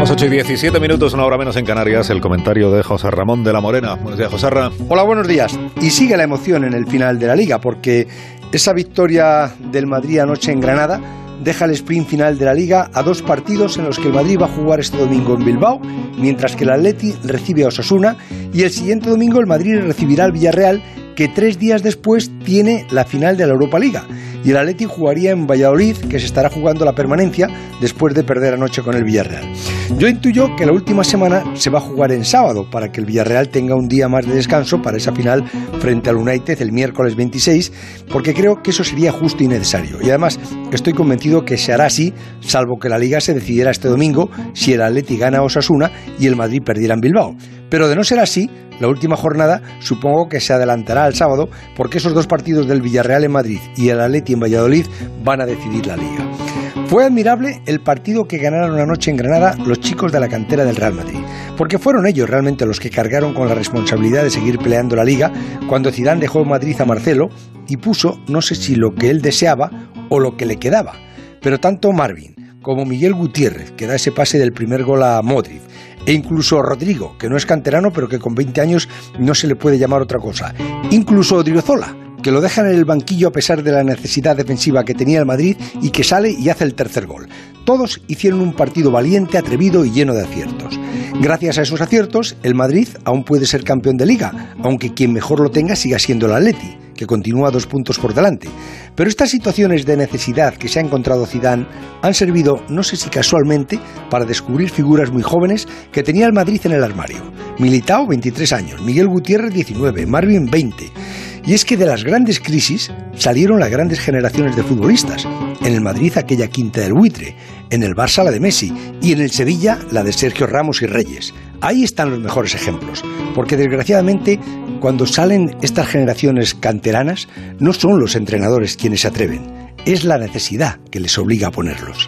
Las 8 y 17 minutos, una hora menos en Canarias. El comentario de José Ramón de la Morena. Buenos días, José Ramón. Hola, buenos días. Y sigue la emoción en el final de la liga, porque esa victoria del Madrid anoche en Granada deja el sprint final de la liga a dos partidos en los que el Madrid va a jugar este domingo en Bilbao, mientras que el Atleti recibe a Osasuna y el siguiente domingo el Madrid recibirá al Villarreal que tres días después tiene la final de la Europa Liga. Y el Atleti jugaría en Valladolid, que se estará jugando la permanencia después de perder anoche con el Villarreal. Yo intuyo que la última semana se va a jugar en sábado para que el Villarreal tenga un día más de descanso para esa final frente al United el miércoles 26, porque creo que eso sería justo y necesario. Y además estoy convencido que se hará así, salvo que la liga se decidiera este domingo si el Atleti gana a Osasuna y el Madrid perdiera en Bilbao. Pero de no ser así, la última jornada supongo que se adelantará al sábado porque esos dos partidos del Villarreal en Madrid y el Atleti en Valladolid van a decidir la liga. Fue admirable el partido que ganaron anoche en Granada los chicos de la cantera del Real Madrid, porque fueron ellos realmente los que cargaron con la responsabilidad de seguir peleando la liga cuando Zidane dejó Madrid a Marcelo y puso no sé si lo que él deseaba o lo que le quedaba, pero tanto Marvin como Miguel Gutiérrez, que da ese pase del primer gol a Modric, e incluso Rodrigo, que no es canterano, pero que con 20 años no se le puede llamar otra cosa. Incluso Odriozola, que lo dejan en el banquillo a pesar de la necesidad defensiva que tenía el Madrid y que sale y hace el tercer gol. Todos hicieron un partido valiente, atrevido y lleno de aciertos. Gracias a esos aciertos, el Madrid aún puede ser campeón de liga, aunque quien mejor lo tenga siga siendo el Atleti, que continúa dos puntos por delante. Pero estas situaciones de necesidad que se ha encontrado Zidane han servido, no sé si casualmente, para descubrir figuras muy jóvenes que tenía el Madrid en el armario. Militao, 23 años, Miguel Gutiérrez, 19, Marvin, 20. Y es que de las grandes crisis salieron las grandes generaciones de futbolistas. En el Madrid aquella quinta del buitre, en el Barça la de Messi y en el Sevilla la de Sergio Ramos y Reyes. Ahí están los mejores ejemplos, porque desgraciadamente cuando salen estas generaciones canteranas no son los entrenadores quienes se atreven, es la necesidad que les obliga a ponerlos.